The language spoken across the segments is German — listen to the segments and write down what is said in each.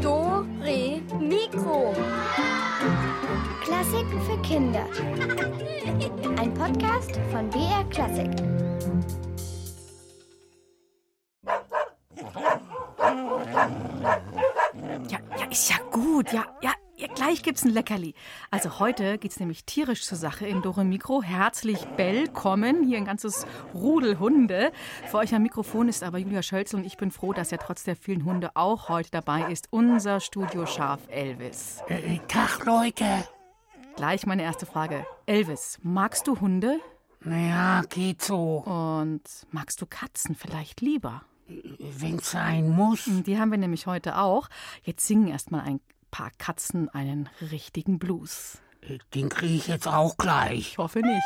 Do, Re, Mikro. Klassiken für Kinder. Ein Podcast von BR Klassik. Ja, ja, ist ja gut. Ja, ja gleich gibt's ein Leckerli. Also heute geht's nämlich tierisch zur Sache in Dore Mikro. Herzlich willkommen. Hier ein ganzes Rudel Hunde. Für euch am Mikrofon ist aber Julia Schölzel und ich bin froh, dass er trotz der vielen Hunde auch heute dabei ist. Unser Studioschaf Elvis. Äh, Tag, Leute. Gleich meine erste Frage. Elvis, magst du Hunde? Naja, geht so. Und magst du Katzen vielleicht lieber? Wenn's sein muss. Die haben wir nämlich heute auch. Jetzt singen erstmal ein paar Katzen einen richtigen Blues. Den kriege ich jetzt auch gleich. Ich hoffe nicht.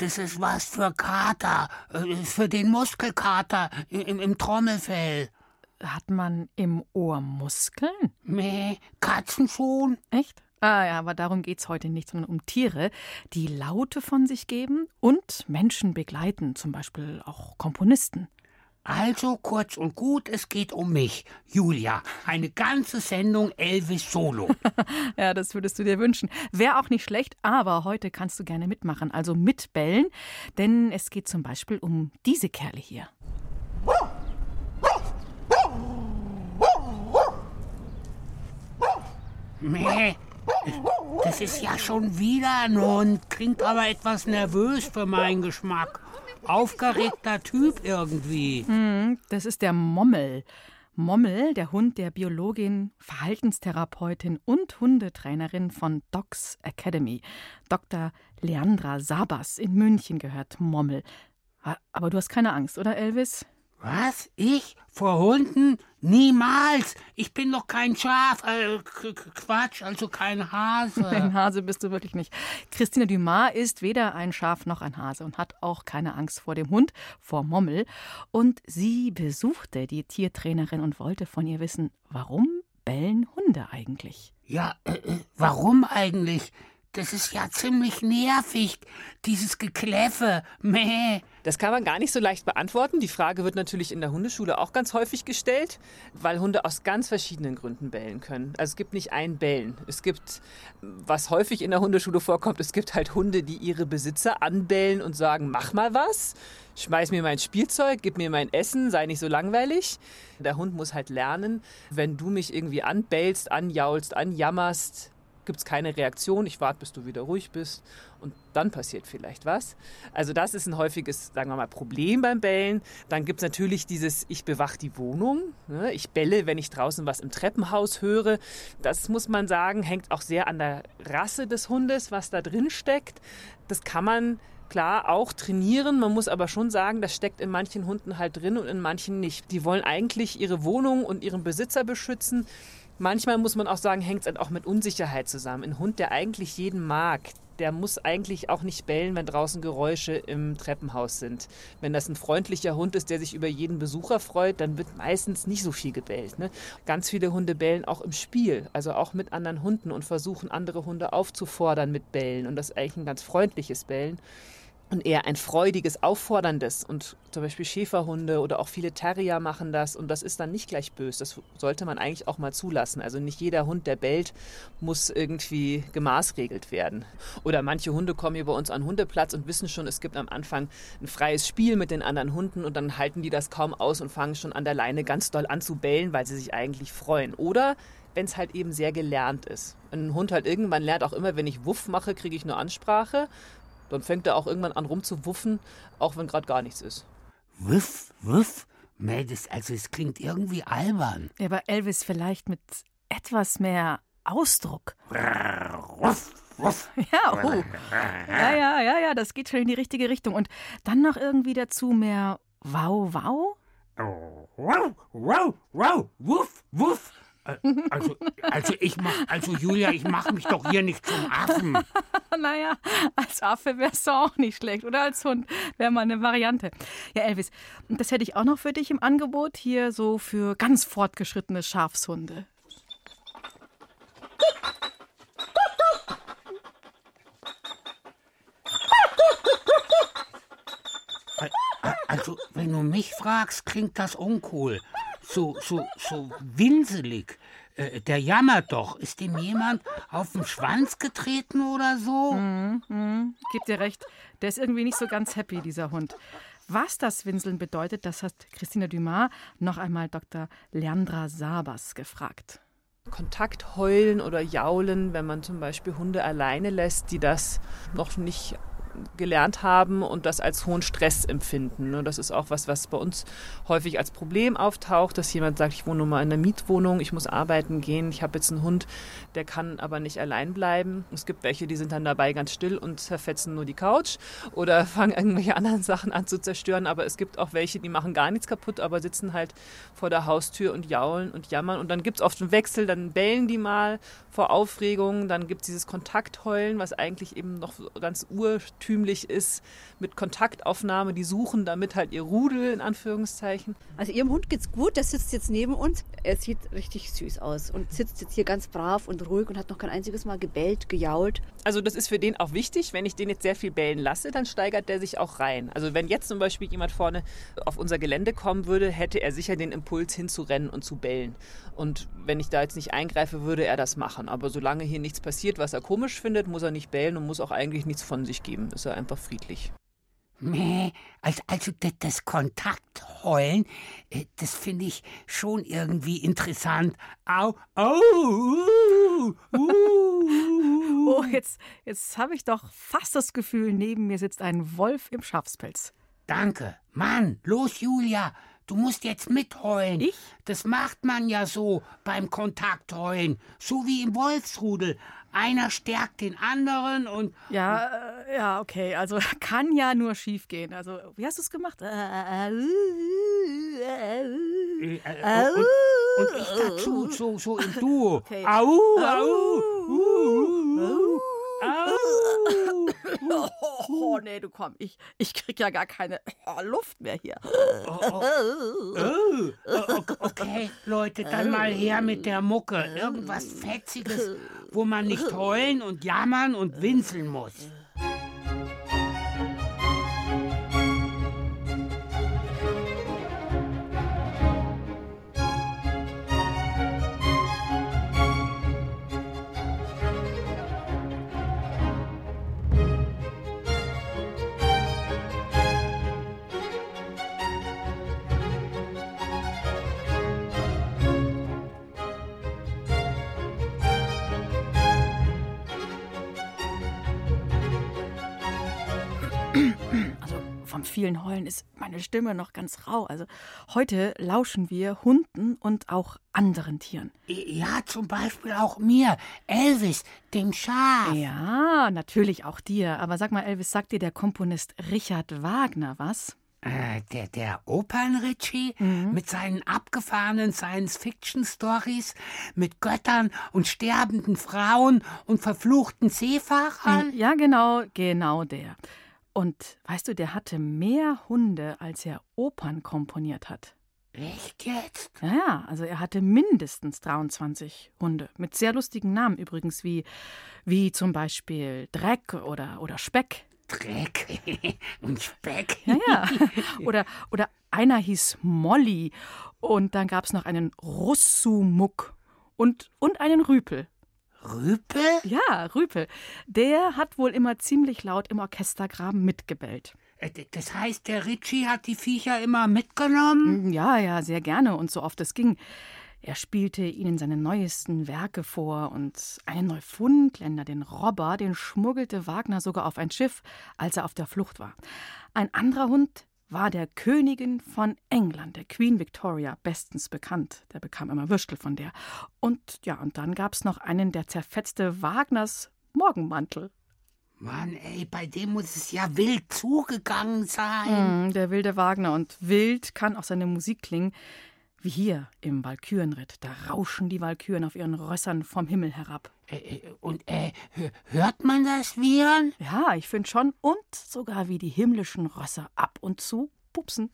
Das ist was für Kater. Äh, Für den Muskelkater im, im Trommelfell. Hat man im Ohr Muskeln? Meh, Katzen schon? Echt? Ah ja, aber darum geht's heute nicht, sondern um Tiere, die Laute von sich geben und Menschen begleiten, zum Beispiel auch Komponisten. Also kurz und gut, es geht um mich, Julia. Eine ganze Sendung Elvis Solo. Ja, das würdest du dir wünschen. Wäre auch nicht schlecht, aber heute kannst du gerne mitmachen, also mitbellen, denn es geht zum Beispiel um diese Kerle hier. Meh, das ist ja schon wieder ein Hund. Klingt aber etwas nervös für meinen Geschmack. Aufgeregter Typ irgendwie. Das ist der Mommel. Mommel, der Hund der Biologin, Verhaltenstherapeutin und Hundetrainerin von Docs Academy. Dr. Leandra Sabas in München gehört Mommel. Aber du hast keine Angst, oder Elvis? Was? Ich? Vor Hunden? Niemals! Ich bin doch kein Schaf, äh, Quatsch, also kein Ein Hase. Hase bist du wirklich nicht. Christine Dumas ist weder ein Schaf noch ein Hase und hat auch keine Angst vor dem Hund, vor Mommel. Und sie besuchte die Tiertrainerin und wollte von ihr wissen, warum bellen Hunde eigentlich? Ja, äh, äh, warum eigentlich? Das ist ja ziemlich nervig, dieses Gekläffe. Meh. Das kann man gar nicht so leicht beantworten. Die Frage wird natürlich in der Hundeschule auch ganz häufig gestellt, weil Hunde aus ganz verschiedenen Gründen bellen können. Also es gibt nicht ein Bellen. Es gibt, was häufig in der Hundeschule vorkommt, es gibt halt Hunde, die ihre Besitzer anbellen und sagen, mach mal was, schmeiß mir mein Spielzeug, gib mir mein Essen, sei nicht so langweilig. Der Hund muss halt lernen, wenn du mich irgendwie anbellst, anjaulst, anjammerst, gibt es keine Reaktion, ich warte, bis du wieder ruhig bist und dann passiert vielleicht was. Also das ist ein häufiges, sagen wir mal, Problem beim Bellen. Dann gibt es natürlich dieses, ich bewach die Wohnung, ne? ich belle, wenn ich draußen was im Treppenhaus höre. Das muss man sagen, hängt auch sehr an der Rasse des Hundes, was da drin steckt. Das kann man klar auch trainieren. Man muss aber schon sagen, das steckt in manchen Hunden halt drin und in manchen nicht. Die wollen eigentlich ihre Wohnung und ihren Besitzer beschützen. Manchmal muss man auch sagen, hängt es halt auch mit Unsicherheit zusammen. Ein Hund, der eigentlich jeden mag, der muss eigentlich auch nicht bellen, wenn draußen Geräusche im Treppenhaus sind. Wenn das ein freundlicher Hund ist, der sich über jeden Besucher freut, dann wird meistens nicht so viel gebellt. Ne? Ganz viele Hunde bellen auch im Spiel, also auch mit anderen Hunden und versuchen andere Hunde aufzufordern mit Bellen. Und das ist eigentlich ein ganz freundliches Bellen und eher ein freudiges, aufforderndes. Und zum Beispiel Schäferhunde oder auch viele Terrier machen das und das ist dann nicht gleich böse. Das sollte man eigentlich auch mal zulassen. Also nicht jeder Hund, der bellt, muss irgendwie gemaßregelt werden. Oder manche Hunde kommen hier bei uns an Hundeplatz und wissen schon, es gibt am Anfang ein freies Spiel mit den anderen Hunden und dann halten die das kaum aus und fangen schon an der Leine ganz doll an zu bellen, weil sie sich eigentlich freuen. Oder wenn es halt eben sehr gelernt ist. Ein Hund halt irgendwann lernt auch immer, wenn ich Wuff mache, kriege ich eine Ansprache. Dann fängt er auch irgendwann an rumzuwuffen, auch wenn gerade gar nichts ist. Wuff, wuff. Meh, das, also es klingt irgendwie albern. Ja, aber Elvis vielleicht mit etwas mehr Ausdruck. Ruff, ruff. Ja, oh. Ja, ja, ja, ja, das geht schon in die richtige Richtung. Und dann noch irgendwie dazu mehr Wow, wow? Wow, wow, wow, wuff, wuff. Äh, Also, also ich mach, also Julia, ich mache mich doch hier nicht zum Affen. Naja, als Affe wäre es auch nicht schlecht. Oder als Hund wäre mal eine Variante. Ja, Elvis, das hätte ich auch noch für dich im Angebot. Hier so für ganz fortgeschrittene Schafshunde. Also, wenn du mich fragst, klingt das uncool. So, so, so winselig. Äh, der jammert doch. Ist ihm jemand auf den Schwanz getreten oder so? Gib dir recht, der ist irgendwie nicht so ganz happy, dieser Hund. Was das Winseln bedeutet, das hat Christina Dumas noch einmal Dr. Leandra Sabas gefragt. Kontakt heulen oder jaulen, wenn man zum Beispiel Hunde alleine lässt, die das noch nicht gelernt haben und das als hohen Stress empfinden. ne? Das ist auch was, was bei uns häufig als Problem auftaucht, dass jemand sagt, ich wohne nun mal in einer Mietwohnung, ich muss arbeiten gehen, ich habe jetzt einen Hund, der kann aber nicht allein bleiben. Es gibt welche, die sind dann dabei ganz still und zerfetzen nur die Couch oder fangen irgendwelche anderen Sachen an zu zerstören, aber es gibt auch welche, die machen gar nichts kaputt, aber sitzen halt vor der Haustür und jaulen und jammern und dann gibt es oft einen Wechsel, dann bellen die mal vor Aufregung, dann gibt es dieses Kontaktheulen, was eigentlich eben noch ganz urtümlich ist, mit Kontaktaufnahme, die suchen damit halt ihr Rudel in Anführungszeichen. Also ihrem Hund geht's gut, der sitzt jetzt neben uns. Er sieht richtig süß aus und sitzt jetzt hier ganz brav und ruhig und hat noch kein einziges Mal gebellt, gejault. Also das ist für den auch wichtig. Wenn ich den jetzt sehr viel bellen lasse, dann steigert der sich auch rein. Also wenn jetzt zum Beispiel jemand vorne auf unser Gelände kommen würde, hätte er sicher den Impuls hinzurennen und zu bellen. Und wenn ich da jetzt nicht eingreife, würde er das machen. Aber solange hier nichts passiert, was er komisch findet, muss er nicht bellen und muss auch eigentlich nichts von sich geben. Ist er einfach friedlich. Nee, also, also das, das Kontaktheulen, äh, das finde ich schon irgendwie interessant. Au, au, uh, uh. Oh, jetzt, jetzt habe ich doch fast das Gefühl, neben mir sitzt ein Wolf im Schafspelz. Danke. Mann, los, Julia. Du musst jetzt mitheulen. Ich? Das macht man ja so beim Kontaktheulen. So wie im Wolfsrudel. Einer stärkt den anderen und. Ja, äh, ja, okay. Also kann ja nur schief gehen. Also, wie hast du es gemacht? Äh, äh, äh, Äh, äh, und, und ich dazu, so, so im Duo. Okay. Au, au, uh, uh, au. Oh, oh, nee, du komm, ich, ich krieg ja gar keine oh, Luft mehr hier. Oh, o- okay, Leute, dann mal her mit der Mucke. Irgendwas Fetziges, wo man nicht heulen und jammern und winseln muss. Also vom vielen Heulen ist meine Stimme noch ganz rau. Also heute lauschen wir Hunden und auch anderen Tieren. Ja, zum Beispiel auch mir, Elvis, dem Schaf. Ja, natürlich auch dir. Aber sag mal, Elvis, sagt dir der Komponist Richard Wagner was? Äh, der, der Opern-Ritchie mit seinen abgefahrenen Science-Fiction-Stories, mit Göttern und sterbenden Frauen und verfluchten Seefahrern. Ja, genau, genau der. Und weißt du, der hatte mehr Hunde, als er Opern komponiert hat. Echt jetzt? Ja, ja, also er hatte mindestens 23 Hunde. Mit sehr lustigen Namen übrigens, wie, wie zum Beispiel Dreck oder, oder Speck. Dreck und Speck. Ja, ja. Oder, oder einer hieß Molly. Und dann gab es noch einen Russumuck und, und einen Rüpel. Rüpel? Ja, Rüpel. Der hat wohl immer ziemlich laut im Orchestergraben mitgebellt. Äh, Das heißt, der Ritchie hat die Viecher immer mitgenommen? Ja, ja, sehr gerne und so oft es ging. Er spielte ihnen seine neuesten Werke vor und einen Neufundländer, den Robber, den schmuggelte Wagner sogar auf ein Schiff, als er auf der Flucht war. Ein anderer Hund war der Königin von England, der Queen Victoria, bestens bekannt. Der bekam immer Würstel von der. Und ja, und dann gab es noch einen, der zerfetzte Wagners Morgenmantel. Mann, ey, bei dem muss es ja wild zugegangen sein. Mm, der wilde Wagner. Und wild kann auch seine Musik klingen. Wie hier im Walkürenritt. Da rauschen die Walküren auf ihren Rössern vom Himmel herab. Äh, äh, und äh, hört man das Wiehern? Ja, ich finde schon. Und sogar wie die himmlischen Rösser ab und zu pupsen.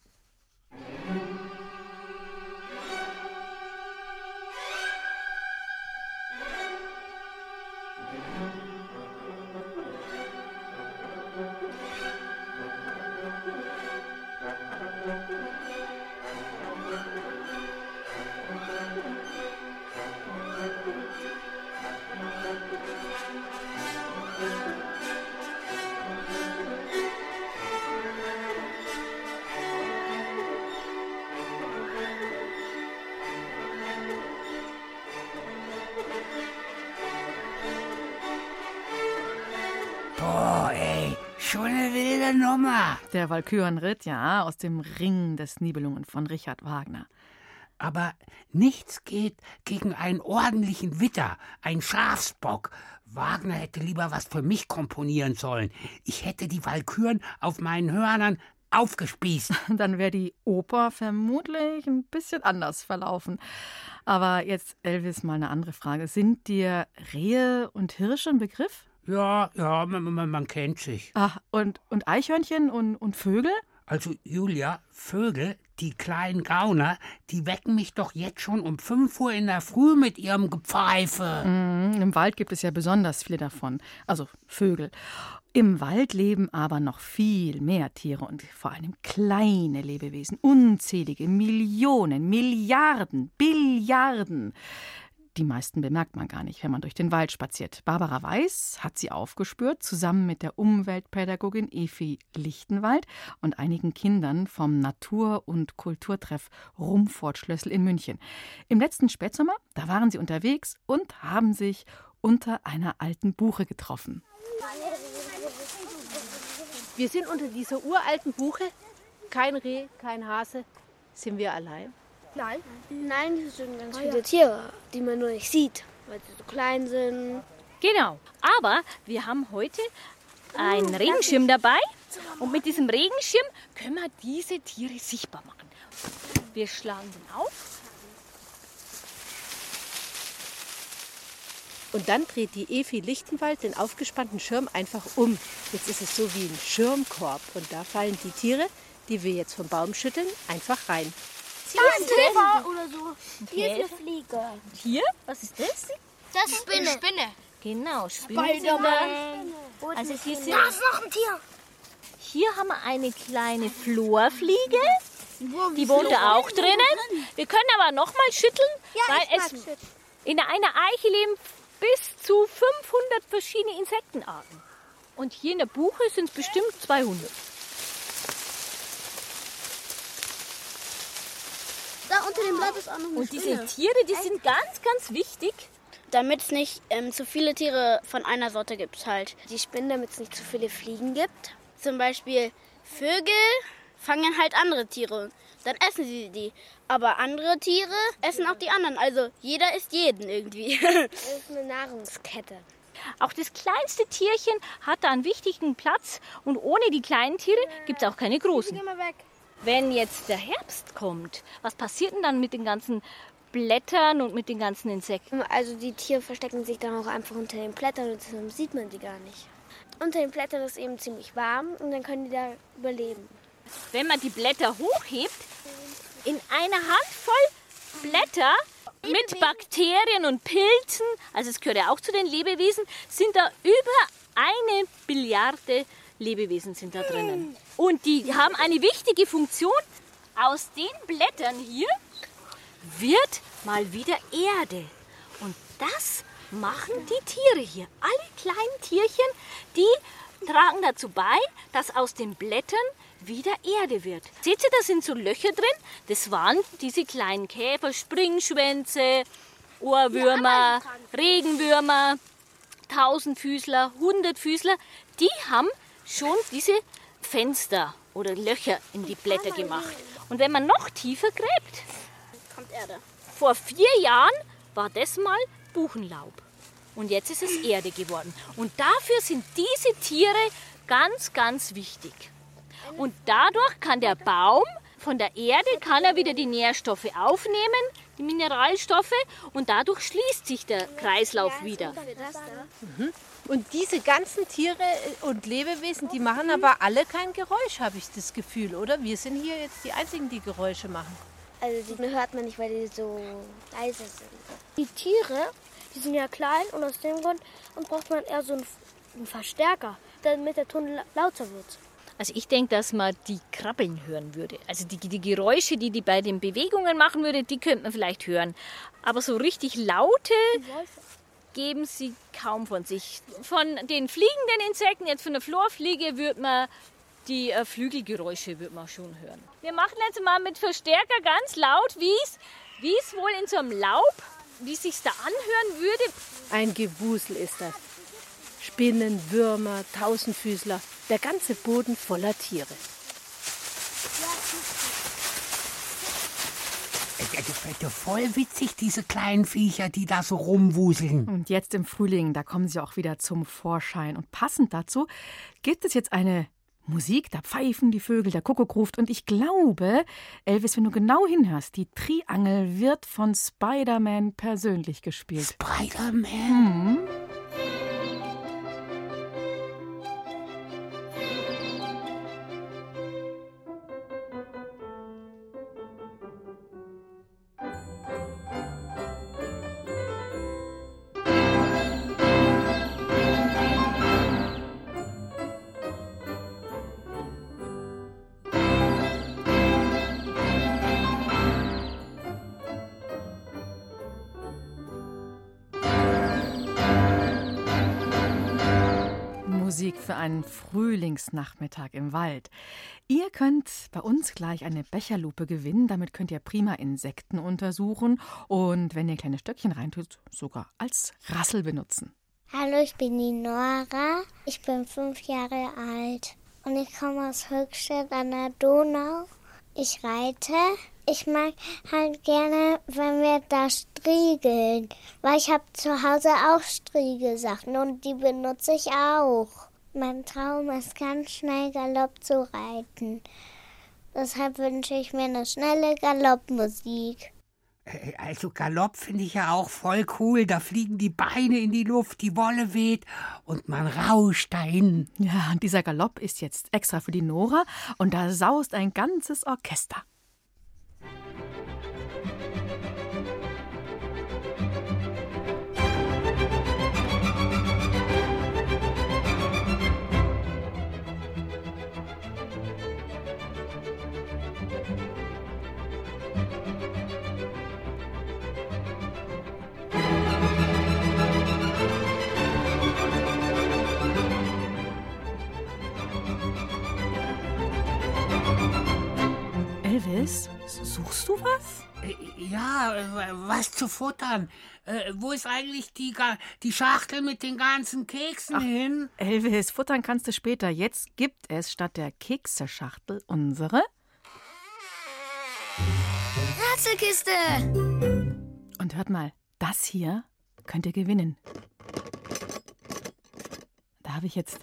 Schon eine wilde Nummer. Der Walkürenritt, ja, aus dem Ring des Nibelungen von Richard Wagner. Aber nichts geht gegen einen ordentlichen Witter, einen Schafsbock. Wagner hätte lieber was für mich komponieren sollen. Ich hätte die Walküren auf meinen Hörnern aufgespießt. Dann wäre die Oper vermutlich ein bisschen anders verlaufen. Aber jetzt, Elvis, mal eine andere Frage. Sind dir Rehe und Hirsche ein Begriff? Ja, ja, man, man, man kennt sich. Ach, und, und Eichhörnchen und, und Vögel? Also, Julia, Vögel, die kleinen Gauner, die wecken mich doch jetzt schon um 5 Uhr in der Früh mit ihrem Gepfeife. Mhm, Im Wald gibt es ja besonders viele davon, also Vögel. Im Wald leben aber noch viel mehr Tiere und vor allem kleine Lebewesen, unzählige Millionen, Milliarden, Billiarden. Die meisten bemerkt man gar nicht, wenn man durch den Wald spaziert. Barbara Weiß hat sie aufgespürt, zusammen mit der Umweltpädagogin Efi Lichtenwald und einigen Kindern vom Natur- und Kulturtreff Rumfort-Schlössel in München. Im letzten Spätsommer, da waren sie unterwegs und haben sich unter einer alten Buche getroffen. Wir sind unter dieser uralten Buche. Kein Reh, kein Hase. Sind wir allein? Nein. Nein, hier sind ganz viele Tiere, die man nur nicht sieht, weil sie so klein sind. Genau. Aber wir haben heute einen Regenschirm dabei. Und mit diesem Regenschirm können wir diese Tiere sichtbar machen. Wir schlagen den auf. Und dann dreht die Efi Lichtenwald den aufgespannten Schirm einfach um. Jetzt ist es so wie ein Schirmkorb. Und da fallen die Tiere, die wir jetzt vom Baum schütteln, einfach rein. Da ist ein Käfer oder so. Hier ist eine Fliege. Hier? Was ist das? Das ist Spinne. Spinne. Genau, da. Also hier, sind, Da ist noch ein Tier. hier haben wir eine kleine Florfliege. Die wohnt da auch drinnen. Wir können aber noch mal schütteln, weil es in einer Eiche leben bis zu 500 verschiedene Insektenarten. Und hier in der Buche sind es bestimmt 200. Da unter dem Blatt ist auch noch eine Und diese Tiere, die sind ganz, ganz wichtig. Damit es nicht ähm, zu viele Tiere von einer Sorte gibt halt. Die Spinnen, damit es nicht zu viele Fliegen gibt. Zum Beispiel Vögel fangen halt andere Tiere. Dann essen sie die. Aber andere Tiere essen auch die anderen. Also jeder isst jeden irgendwie. Das ist eine Nahrungskette. Auch das kleinste Tierchen hat da einen wichtigen Platz. Und ohne die kleinen Tiere gibt es auch keine großen. Geh mal weg. Wenn jetzt der Herbst kommt, was passiert denn dann mit den ganzen Blättern und mit den ganzen Insekten? Also die Tiere verstecken sich dann auch einfach unter den Blättern und deshalb sieht man die gar nicht. Unter den Blättern ist eben ziemlich warm und dann können die da überleben. Wenn man die Blätter hochhebt, in einer Handvoll Blätter mit Bakterien und Pilzen, also es gehört ja auch zu den Lebewesen, sind da über eine Billiarde Lebewesen sind da drinnen. Und die haben eine wichtige Funktion. Aus den Blättern hier wird mal wieder Erde. Und das machen die Tiere hier. Alle kleinen Tierchen, die tragen dazu bei, dass aus den Blättern wieder Erde wird. Seht ihr, da sind so Löcher drin. Das waren diese kleinen Käfer, Springschwänze, Ohrwürmer, Regenwürmer, Tausendfüßler, Hundertfüßler. Die haben schon diese Fenster oder Löcher in die Blätter gemacht. Und wenn man noch tiefer gräbt, Kommt Erde. vor vier Jahren war das mal Buchenlaub. Und jetzt ist es Erde geworden. Und dafür sind diese Tiere ganz, ganz wichtig. Und dadurch kann der Baum von der Erde kann er wieder die Nährstoffe aufnehmen, die Mineralstoffe, und dadurch schließt sich der Kreislauf wieder. Und diese ganzen Tiere und Lebewesen, die machen aber alle kein Geräusch, habe ich das Gefühl, oder? Wir sind hier jetzt die Einzigen, die Geräusche machen. Also die hört man nicht, weil die so leise sind. Die Tiere, die sind ja klein und aus dem Grund braucht man eher so einen, Verstärker, damit der Ton la- lauter wird. Also ich denke, dass man die Krabbeln hören würde. Also die, die Geräusche, die die bei den Bewegungen machen würde, die könnte man vielleicht hören. Aber so richtig laute geben sie kaum von sich. Von den fliegenden Insekten, jetzt von der Florfliege, würde man die äh, Flügelgeräusche würde man schon hören. Wir machen jetzt mal mit Verstärker ganz laut, wie es wohl in so einem Laub, wie es sich da anhören würde. Ein Gewusel ist das. Spinnen, Würmer, Tausendfüßler, der ganze Boden voller Tiere. Das voll witzig, diese kleinen Viecher, die da so rumwuseln. Und jetzt im Frühling, da kommen sie auch wieder zum Vorschein. Und passend dazu gibt es jetzt eine Musik, da pfeifen die Vögel, der Kuckuck ruft. Und ich glaube, Elvis, wenn du genau hinhörst, die Triangel wird von Spider-Man persönlich gespielt. Spider-Man? Musik einen Frühlingsnachmittag im Wald. Ihr könnt bei uns gleich eine Becherlupe gewinnen. Damit könnt ihr prima Insekten untersuchen und wenn ihr kleine Stöckchen reintut, sogar als Rassel benutzen. Hallo, ich bin die Nora. Ich bin fünf Jahre alt und ich komme aus Höchstadt an der Donau. Ich reite. Ich mag halt gerne, wenn wir da striegeln, weil ich habe zu Hause auch Striegelsachen und die benutze ich auch. Mein Traum ist ganz schnell Galopp zu reiten. Deshalb wünsche ich mir eine schnelle Galoppmusik. Äh, Also Galopp finde ich ja auch voll cool. Da fliegen die Beine in die Luft, die Wolle weht und man rauscht dahin. Ja, und dieser Galopp ist jetzt extra für die Nora und da saust ein ganzes Orchester. Elvis, suchst du was? Äh, Ja, äh, was zu futtern. Äh, wo ist eigentlich die, die Schachtel mit den ganzen Keksen hin? Elvis, futtern kannst du später. Jetzt gibt es statt der Kekseschachtel unsere. Ratzelkiste! Und hört mal, das hier könnt ihr gewinnen. Da habe ich jetzt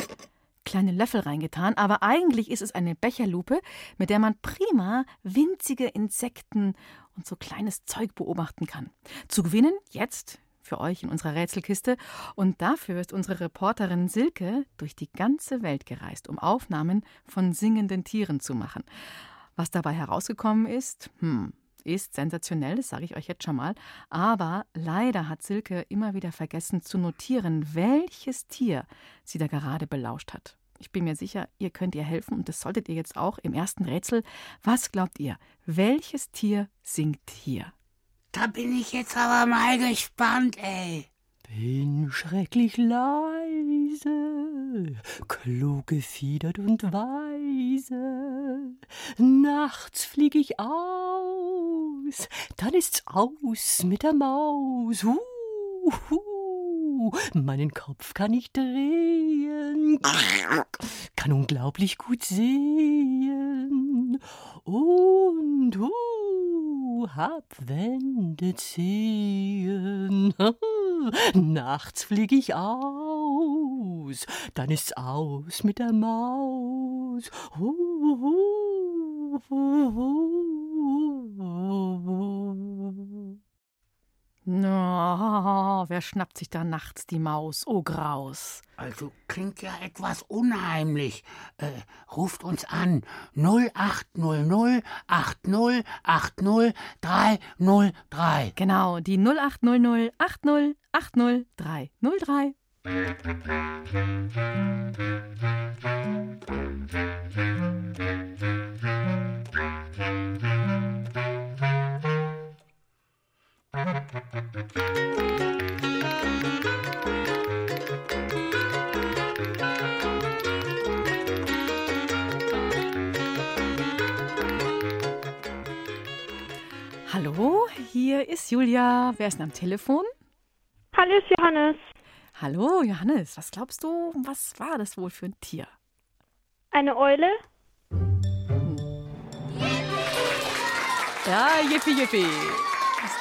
kleine Löffel reingetan, aber eigentlich ist es eine Becherlupe, mit der man prima winzige Insekten und so kleines Zeug beobachten kann. Zu gewinnen jetzt für euch in unserer Rätselkiste und dafür ist unsere Reporterin Silke durch die ganze Welt gereist, um Aufnahmen von singenden Tieren zu machen. Was dabei herausgekommen ist, hm, ist sensationell, das sage ich euch jetzt schon mal. Aber leider hat Silke immer wieder vergessen zu notieren, welches Tier sie da gerade belauscht hat. Ich bin mir sicher, ihr könnt ihr helfen und das solltet ihr jetzt auch im ersten Rätsel. Was glaubt ihr? Welches Tier singt hier? Da bin ich jetzt aber mal gespannt, ey. Bin schrecklich leise, klug gefiedert und weise. Nachts flieg ich aus, dann ist's aus mit der Maus. Huhu, meinen Kopf kann ich drehen, kann unglaublich gut sehen. und hu, hab Wände ziehen. Nachts flieg ich aus, dann ist's aus mit der Maus. Hu, hu. Na, wer schnappt sich da nachts die Maus? Oh, Graus. Also klingt ja etwas unheimlich. Äh, ruft uns an. 0800 80 80 303. Genau, die 0800 80 80 303. Hallo, hier ist Julia. Wer ist denn am Telefon? Hallo, ist Johannes. Hallo, Johannes. Was glaubst du, was war das wohl für ein Tier? Eine Eule? Ja, yippie, yippie.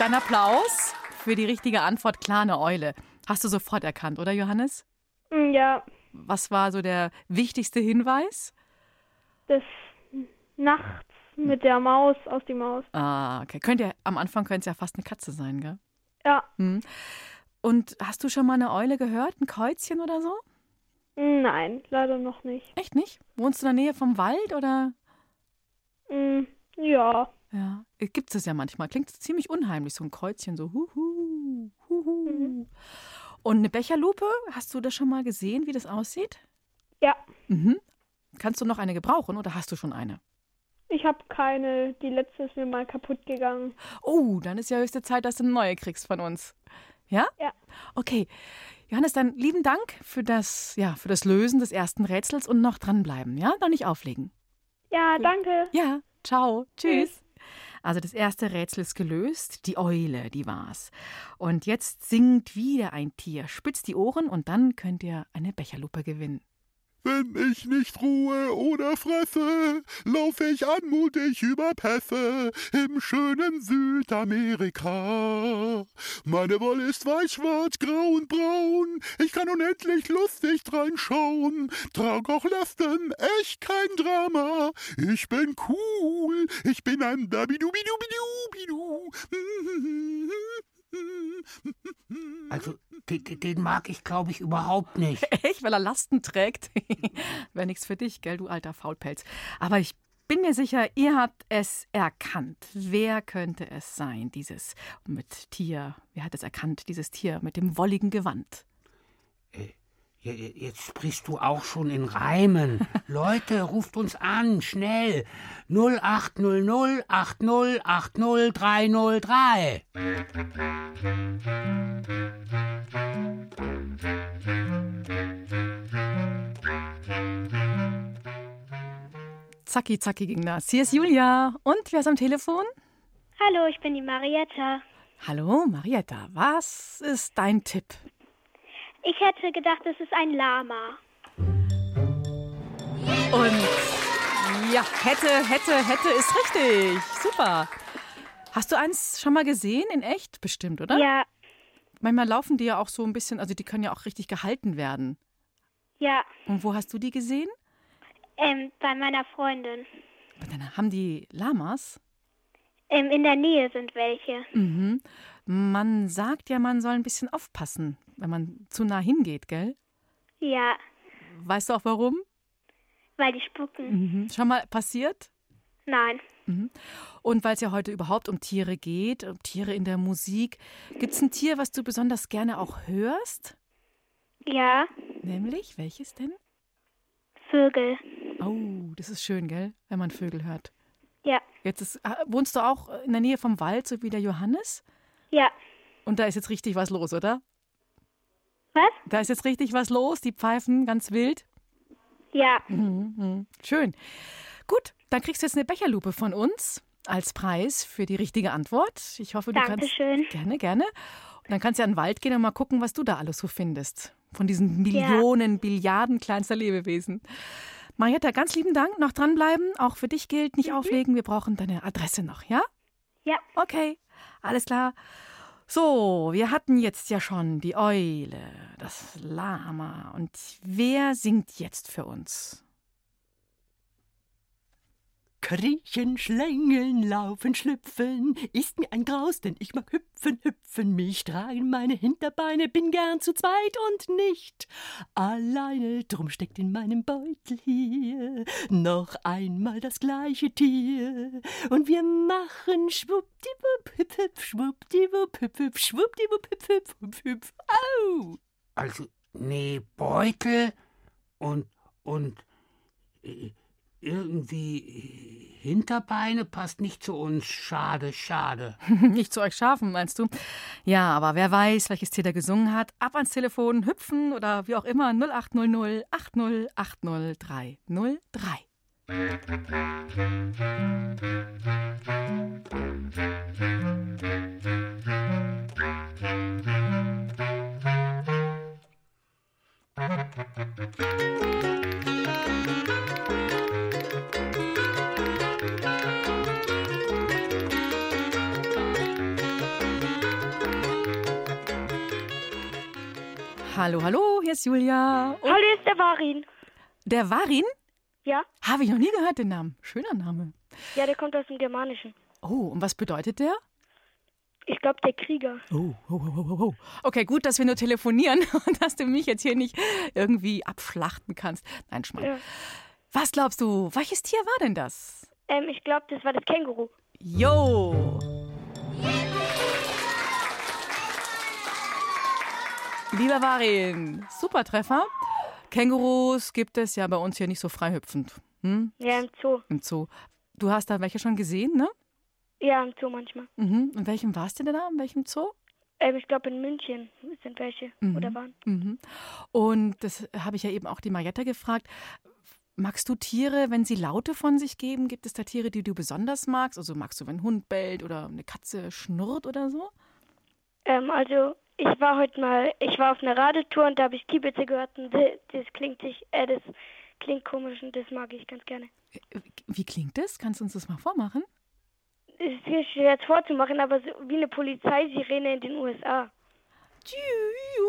Dein Applaus für die richtige Antwort klar eine Eule. Hast du sofort erkannt, oder Johannes? Mm, Ja, Was war so der wichtigste Hinweis? das nachts mit der Maus aus die Maus. Ah, okay. Könnt ihr, am Anfang könnte es ja fast eine Katze sein, gell? Ja, Hm. Und hast du schon mal eine Eule gehört? Ein Käuzchen oder so? nein, leider noch nicht. Echt nicht? Wohnst du in der Nähe vom Wald oder? Mm, Ja, Ja. Gibt es ja manchmal. Klingt ziemlich unheimlich, so ein Kreuzchen, so huhu, huhu. Und eine Becherlupe, hast du das schon mal gesehen, wie das aussieht? ja. Mhm. Kannst du noch eine gebrauchen oder hast du schon eine? Ich habe keine, die letzte ist mir mal kaputt gegangen. Oh, dann ist ja höchste Zeit, dass du eine neue kriegst von uns. Ja? Ja. Okay. Johannes, dann lieben Dank für das, ja, für das Lösen des ersten Rätsels und noch dranbleiben, ja? Noch nicht auflegen. Ja, danke. Ja, ciao. Tschüss. Also das erste Rätsel ist gelöst. Die Eule, die war's. Und jetzt singt wieder ein Tier. Spitzt die Ohren und dann könnt ihr eine Becherlupe gewinnen. Wenn ich nicht ruhe oder fresse, lauf ich anmutig über Pässe im schönen Südamerika. Meine Wolle ist weiß, schwarz, grau und braun. Ich kann unendlich lustig dreinschauen. Trag auch Lasten, echt kein Drama. Ich bin cool, ich bin ein Dabidubidubidubidu. Also, den, den mag ich, glaube ich, überhaupt nicht. Echt, weil er Lasten trägt? Wäre nichts für dich, gell, du alter Faulpelz. Aber ich bin mir sicher, ihr habt es erkannt. Wer könnte es sein, dieses mit Tier? Wer hat es erkannt, dieses Tier mit dem wolligen Gewand? Ja, Jetzt sprichst du auch schon in Reimen. Leute, ruft uns an, schnell. 0800 80 80 303. Zacki, zacki ging das. Hier ist Julia. Und wer ist am Telefon? Hallo, ich bin die Marietta. Hallo, Marietta. Was ist dein Tipp? Ich hätte gedacht, es ist ein Lama. Und ja, hätte, hätte, hätte ist richtig. Super. Hast du eins schon mal gesehen in echt? Bestimmt, oder? Ja, Manchmal laufen die ja auch so ein bisschen, also die können ja auch richtig gehalten werden. ja, Und wo hast du die gesehen? ähm, bei meiner Freundin. Dann haben die Lamas. Ähm, in der Nähe sind welche. Mhm. Man sagt ja, man soll ein bisschen aufpassen, wenn man zu nah hingeht, gell? Ja, Weißt du auch warum? weil die spucken. Mhm. Schon mal passiert? Nein. Mhm. Und weil es ja heute überhaupt um Tiere geht, um Tiere in der Musik, gibt es ein Tier, was du besonders gerne auch hörst? Ja, Nämlich, welches denn? Vögel. Oh, das ist schön, gell? Wenn man Vögel hört. Ja, Jetzt ist, ah, wohnst du auch in der Nähe vom Wald, so wie der Johannes? Ja. Und da ist jetzt richtig was los, oder? Was? Da ist jetzt richtig was los, die pfeifen ganz wild. Ja. Mhm, mhm. Schön. Gut, dann kriegst du jetzt eine Becherlupe von uns als Preis für die richtige Antwort. Ich hoffe, du Dankeschön. kannst. Gerne, gerne. Und dann kannst du ja in den Wald gehen und mal gucken, was du da alles so findest. Von diesen Millionen, Billiarden kleinster Lebewesen. Marietta, ganz lieben Dank. Noch dranbleiben. Auch für dich gilt, nicht auflegen. Wir brauchen deine Adresse noch, ja? Ja. Okay, alles klar. So, wir hatten jetzt ja schon die Eule, das Lama. Und wer singt jetzt für uns? Kriechen, schlängeln, laufen, schlüpfen, ist mir ein Graus, denn ich mag hüpfen, hüpfen, mich tragen meine Hinterbeine, bin gern zu zweit und nicht alleine, drum steckt in meinem Beutel hier noch einmal das gleiche Tier. Und wir machen schwuppdiwupp, hüpf, hüpf, schwuppdiwupp, hüpf, hüpf, schwuppdiwupp, hüpf, hüpf, hüpf, hüpf, au! Also, nee, Beutel und, und äh, irgendwie Hinterbeine passt nicht zu uns. Schade, schade. nicht zu euch Schafen, meinst du? Ja, aber wer weiß, welches Tier da gesungen hat. Ab ans Telefon, hüpfen oder wie auch immer 0800 8080303. Hallo, hallo, hier ist Julia. Und hallo, hier ist der Warin. Der Warin? Ja. Habe ich noch nie gehört, den Namen. Schöner Name. Ja, der kommt aus dem Germanischen. Oh, und was bedeutet der? Ich glaube, der Krieger. Oh, oh, oh, oh, oh. Okay, gut, dass wir nur telefonieren und dass du mich jetzt hier nicht irgendwie abschlachten kannst. Nein, Schmarrn. Ja. Was glaubst du, welches Tier war denn das? Ähm, ich glaube, das war das Känguru. Jo! Lieber Varin, super Treffer. Kängurus gibt es ja bei uns hier nicht so frei hüpfend. Hm? Ja, im Zoo. Im Zoo. Du hast da welche schon gesehen, ne? Ja, im Zoo manchmal. Mhm. In welchem warst du denn da? In welchem Zoo? Ähm, ich glaube, in München sind welche mhm. oder waren. Mhm. Und das habe ich ja eben auch die Marietta gefragt. Magst du Tiere, wenn sie Laute von sich geben? Gibt es da Tiere, die du besonders magst? Also magst du, wenn ein Hund bellt oder eine Katze schnurrt oder so? Ähm, also ich war heute mal, ich war auf einer Radetour und da habe ich Kiebitze gehört und das klingt sich, äh, das klingt komisch und das mag ich ganz gerne. Wie klingt das? Kannst du uns das mal vormachen? Es ist schwer vorzumachen, aber so wie eine Polizeisirene in den USA.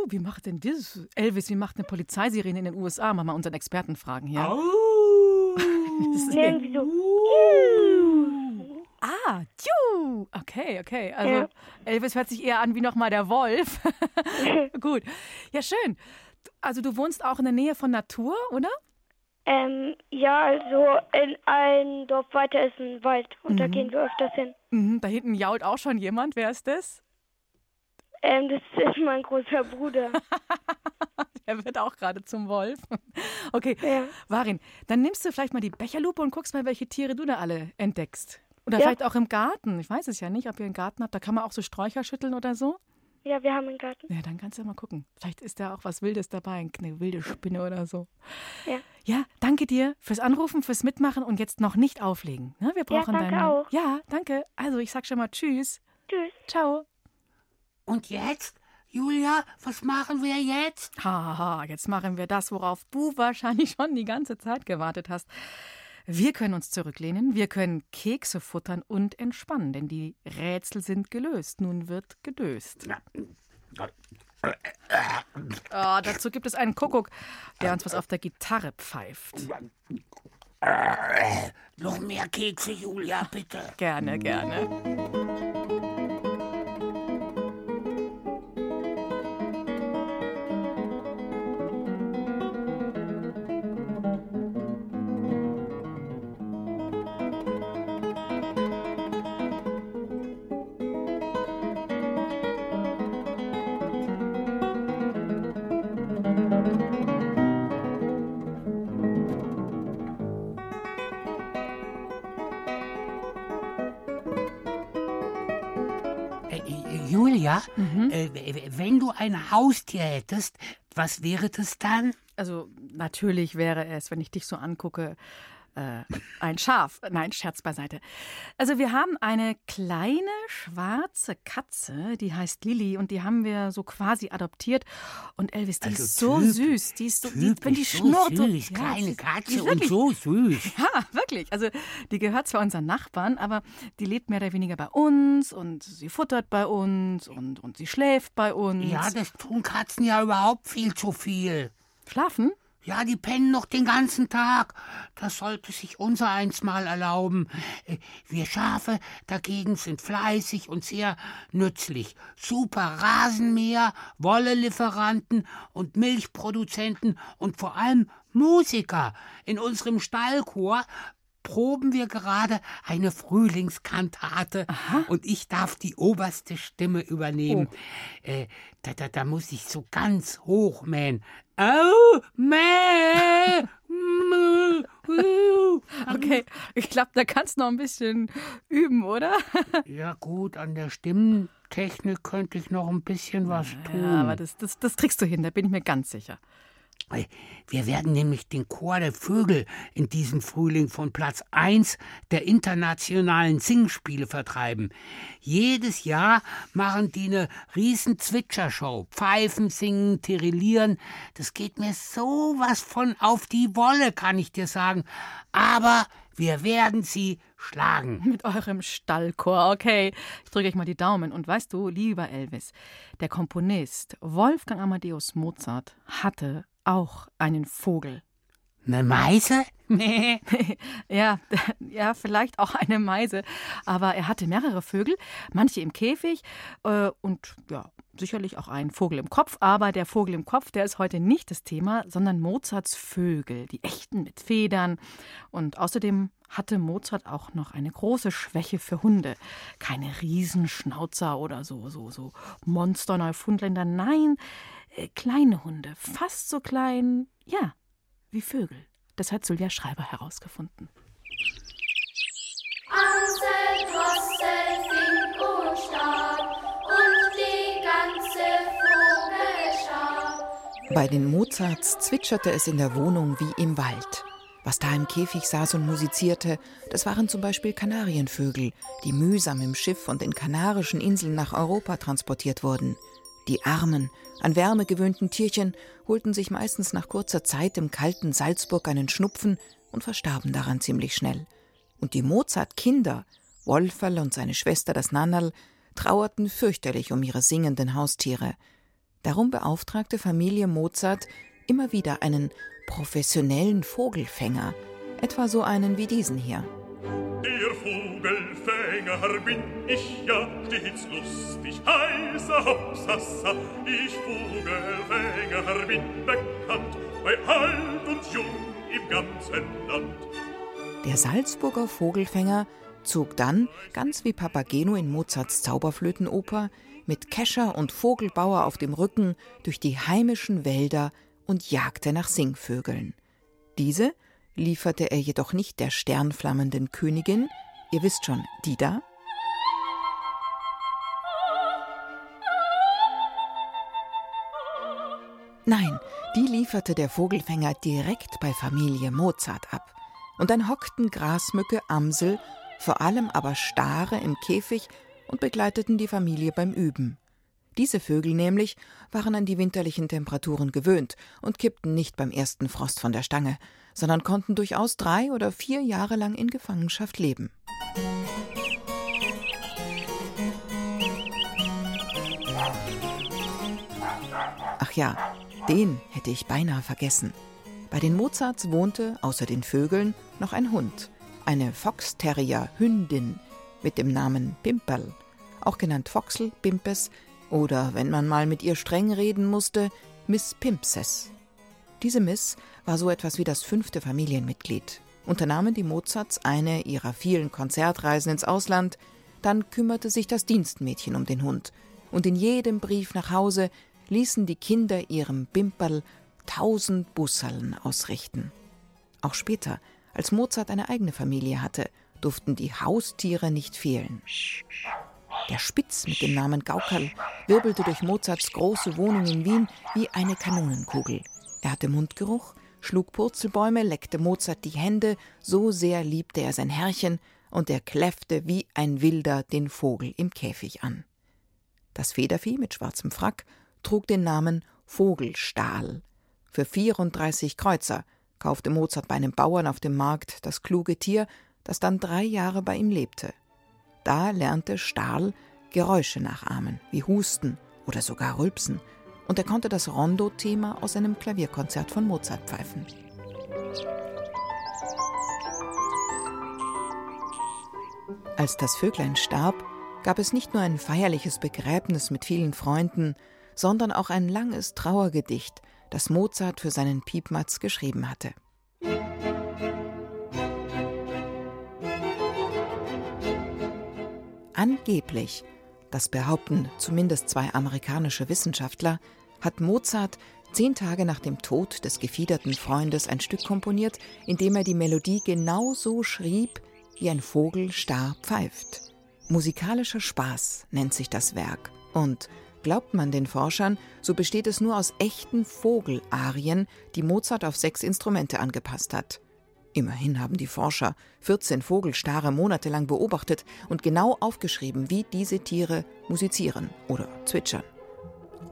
Wie macht denn das? Elvis, wie macht eine Polizeisirene in den USA? Mach mal unseren Experten fragen hier. Oh. nee, irgendwie so. Ah, tschu. Okay, okay. Also ja. Elvis hört sich eher an wie nochmal der Wolf. Gut. Ja, schön. Also du wohnst auch in der Nähe von Natur, oder? Ähm, ja, also in ein Dorf weiter ist ein Wald und mhm. da gehen wir öfters hin. Mhm, da hinten jault auch schon jemand. Wer ist das? Ähm, das ist mein großer Bruder. Der wird auch gerade zum Wolf. Okay, ja. Varin, dann nimmst du vielleicht mal die Becherlupe und guckst mal, welche Tiere du da alle entdeckst. Oder ja. vielleicht auch im Garten. Ich weiß es ja nicht, ob ihr einen Garten habt. Da kann man auch so Sträucher schütteln oder so. Ja, wir haben einen Garten. Ja, dann kannst du ja mal gucken. Vielleicht ist da auch was Wildes dabei, eine wilde Spinne oder so. Ja. Ja, danke dir fürs Anrufen, fürs Mitmachen und jetzt noch nicht auflegen. Ne? Wir brauchen ja, danke deine. Auch. Ja, danke. Also ich sag schon mal Tschüss. Tschüss. Ciao. Und jetzt? Julia, was machen wir jetzt? Haha, jetzt machen wir das, worauf du wahrscheinlich schon die ganze Zeit gewartet hast. Wir können uns zurücklehnen, wir können Kekse futtern und entspannen, denn die Rätsel sind gelöst. Nun wird gedöst. Oh, dazu gibt es einen Kuckuck, der uns was auf der Gitarre pfeift. Noch mehr Kekse, Julia, bitte. Gerne, gerne. Julia, mhm. äh, wenn du ein Haustier hättest, was wäre das dann? Also natürlich wäre es, wenn ich dich so angucke, äh, ein Schaf. Nein, Scherz beiseite. Also wir haben eine kleine schwarze Katze, die heißt Lilly und die haben wir so quasi adoptiert. Und Elvis, die Also ist so süß. Die ist so, die, wenn die so schnurrt. so- süß, Ja, kleine die ist- die Katze und so süß. Ja, wirklich. Also die gehört zwar unseren Nachbarn, aber die lebt mehr oder weniger bei uns und sie futtert bei uns und, und sie schläft bei uns. Ja, das tun Katzen ja überhaupt viel zu viel. Schlafen? Ja, die pennen noch den ganzen Tag. Das sollte sich unser eins mal erlauben. Äh, Wir Schafe dagegen sind fleißig und sehr nützlich. Super Rasenmäher, Wollelieferanten und Milchproduzenten und vor allem Musiker. In unserem Stallchor proben wir gerade eine Frühlingskantate und ich darf die oberste Stimme übernehmen. Äh, da, da, da muss ich so ganz hoch mähen. Oh, mäh! Glaube, da kannst du noch ein bisschen üben, oder? Ja gut, an der Stimmtechnik könnte ich noch ein bisschen was tun. Ja, aber das, das, das kriegst du hin, da bin ich mir ganz sicher. Wir werden nämlich den Chor der Vögel in diesem Frühling von Platz 1 der internationalen Singspiele vertreiben. Jedes Jahr machen die eine riesen Zwitschershow. Pfeifen, singen, tirillieren. Das geht mir sowas von auf die Wolle, kann ich dir sagen. Aber wir werden sie schlagen. Mit eurem Stallchor, okay. Ich drücke euch mal die Daumen. Und weißt du, lieber Elvis, der Komponist Wolfgang Amadeus Mozart hatte auch einen Vogel. Eine Meise? Nee. ja, ja, vielleicht auch eine Meise. Aber er hatte mehrere Vögel, manche im Käfig äh, und ja, sicherlich auch einen Vogel im Kopf. Aber der Vogel im Kopf, der ist heute nicht das Thema, sondern Mozarts Vögel, die echten mit Federn. Und außerdem hatte Mozart auch noch eine große Schwäche für Hunde. Keine Riesenschnauzer oder so, so, so Monster Neufundländer. Nein, äh, kleine Hunde, fast so klein, ja, wie Vögel. Das hat Sylvia Schreiber herausgefunden. Bei den Mozarts zwitscherte es in der Wohnung wie im Wald. Was da im Käfig saß und musizierte, das waren zum Beispiel Kanarienvögel, die mühsam im Schiff von den Kanarischen Inseln nach Europa transportiert wurden. Die armen, an Wärme gewöhnten Tierchen holten sich meistens nach kurzer Zeit im kalten Salzburg einen Schnupfen und verstarben daran ziemlich schnell. Und die Mozart-Kinder, Wolferl und seine Schwester das Nannerl, trauerten fürchterlich um ihre singenden Haustiere. Darum beauftragte Familie Mozart immer wieder einen professionellen Vogelfänger, etwa so einen wie diesen hier. Der Vogelfänger bin ich ja stets lustig, heißer Hopsassa. Ich Vogelfänger bin bekannt, bei alt und jung im ganzen Land. Der Salzburger Vogelfänger zog dann, ganz wie Papageno in Mozarts Zauberflötenoper, mit Kescher und Vogelbauer auf dem Rücken durch die heimischen Wälder und jagte nach Singvögeln. Diese lieferte er jedoch nicht der sternflammenden Königin, ihr wisst schon, die da, Nein, die lieferte der Vogelfänger direkt bei Familie Mozart ab. Und dann hockten Grasmücke, Amsel, vor allem aber Stare im Käfig und begleiteten die Familie beim Üben. Diese Vögel nämlich waren an die winterlichen Temperaturen gewöhnt und kippten nicht beim ersten Frost von der Stange, sondern konnten durchaus drei oder vier Jahre lang in Gefangenschaft leben. Ach ja, den hätte ich beinahe vergessen. Bei den Mozarts wohnte außer den Vögeln noch ein Hund, eine Fox-Terrier-Hündin mit dem Namen Pimperl, auch genannt Foxel, Pimpes oder, wenn man mal mit ihr streng reden musste, Miss Pimpses. Diese Miss war so etwas wie das fünfte Familienmitglied. Unternahmen die Mozarts eine ihrer vielen Konzertreisen ins Ausland, dann kümmerte sich das Dienstmädchen um den Hund, und in jedem Brief nach Hause ließen die Kinder ihrem Bimperl tausend Bussallen ausrichten. Auch später, als Mozart eine eigene Familie hatte, durften die Haustiere nicht fehlen. Der Spitz mit dem Namen Gaukerl wirbelte durch Mozarts große Wohnung in Wien wie eine Kanonenkugel. Er hatte Mundgeruch, schlug Purzelbäume, leckte Mozart die Hände, so sehr liebte er sein Herrchen, und er kläffte wie ein Wilder den Vogel im Käfig an. Das Federvieh mit schwarzem Frack trug den Namen Vogelstahl. Für 34 Kreuzer kaufte Mozart bei einem Bauern auf dem Markt das kluge Tier, das dann drei Jahre bei ihm lebte. Da lernte Stahl Geräusche nachahmen, wie Husten oder sogar Rülpsen, und er konnte das Rondo-Thema aus einem Klavierkonzert von Mozart pfeifen. Als das Vöglein starb, gab es nicht nur ein feierliches Begräbnis mit vielen Freunden, sondern auch ein langes Trauergedicht, das Mozart für seinen Piepmatz geschrieben hatte. Angeblich, das behaupten zumindest zwei amerikanische Wissenschaftler, hat Mozart zehn Tage nach dem Tod des gefiederten Freundes ein Stück komponiert, in dem er die Melodie genau so schrieb, wie ein Vogel starr pfeift. Musikalischer Spaß nennt sich das Werk. Und glaubt man den Forschern, so besteht es nur aus echten Vogelarien, die Mozart auf sechs Instrumente angepasst hat. Immerhin haben die Forscher 14 Vogelstare monatelang beobachtet und genau aufgeschrieben, wie diese Tiere musizieren oder zwitschern.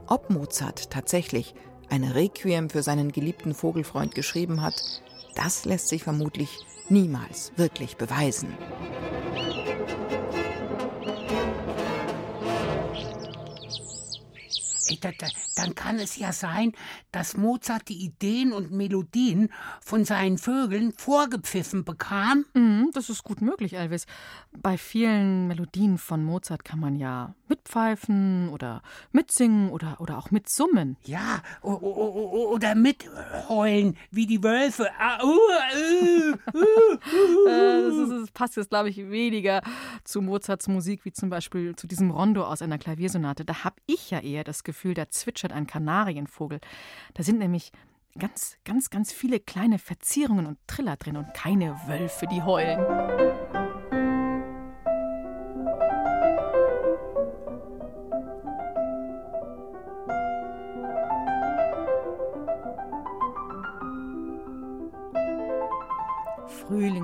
Ob Mozart tatsächlich eine Requiem für seinen geliebten Vogelfreund geschrieben hat, das lässt sich vermutlich niemals wirklich beweisen. Dann kann es ja sein, dass Mozart die Ideen und Melodien von seinen Vögeln vorgepfiffen bekam. Mhm, das ist gut möglich, Elvis. Bei vielen Melodien von Mozart kann man ja mitpfeifen oder mitsingen oder, oder auch mitsummen. Ja, oder mitheulen, wie die Wölfe. Ah, uh, uh, uh, äh, das, passt jetzt, glaube ich, weniger zu Mozarts Musik wie zum Beispiel zu diesem Rondo aus einer Klaviersonate. Da habe ich ja eher das Gefühl, da zwitschert ein Kanarienvogel. Da sind nämlich ganz, ganz, ganz viele kleine Verzierungen und Triller drin und keine Wölfe, die heulen.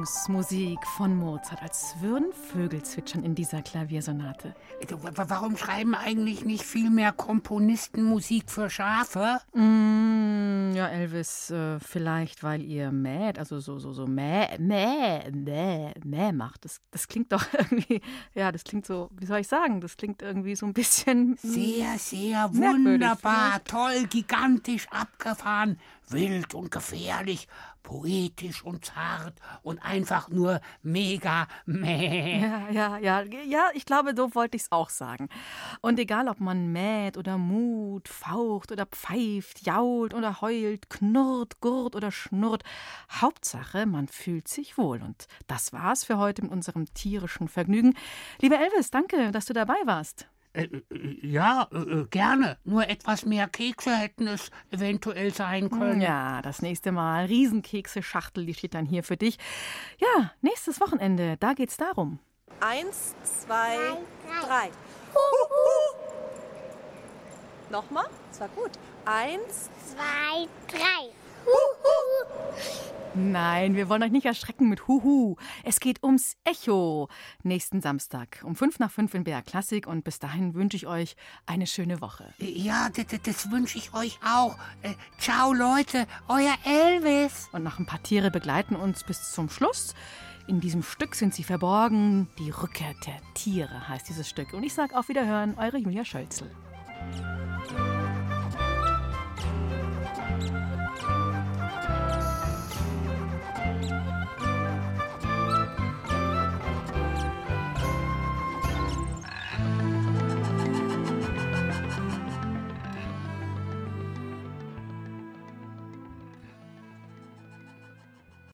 Frühlingsmusik von Mozart, als würden Vögel zwitschern in dieser Klaviersonate. Warum schreiben eigentlich nicht viel mehr Komponisten Musik für Schafe? Mm, ja, Elvis, äh, vielleicht weil ihr mäht, also so, so, so mäh, mäh, mäh, mäh macht. Das, das klingt doch irgendwie, ja, das klingt so, wie soll ich sagen, das klingt irgendwie so ein bisschen. Sehr, sehr wunderbar, toll, gigantisch abgefahren, wild und gefährlich, poetisch und zart und einfach nur mega mäh. Ja, ja, ja, ja, ich glaube, so wollte ich es auch sagen. Und egal, ob man mäht oder mut, faucht oder pfeift, jault oder heult, knurrt, gurrt oder schnurrt, Hauptsache, man fühlt sich wohl. Und das war's für heute mit unserem tierischen Vergnügen. Lieber Elvis, danke, dass du dabei warst. Äh, äh, ja, äh, gerne. Nur etwas mehr Kekse hätten es eventuell sein können. Ja, das nächste Mal. Riesenkekse-Schachtel, die steht dann hier für dich. Ja, nächstes Wochenende, da geht's darum. Eins, zwei, drei. Huhu. Nochmal, das war gut. Eins, zwei, drei. Nein, wir wollen euch nicht erschrecken mit Huhu. Es geht ums Echo. Nächsten Samstag um fünf nach fünf in BR Klassik. Und bis dahin wünsche ich euch eine schöne Woche. Ja, das, das wünsche ich euch auch. Äh, ciao, Leute. Euer Elvis. Und noch ein paar Tiere begleiten uns bis zum Schluss. In diesem Stück sind sie verborgen. Die Rückkehr der Tiere heißt dieses Stück. Und ich sage auf Wiederhören, eure Julia Schölzel.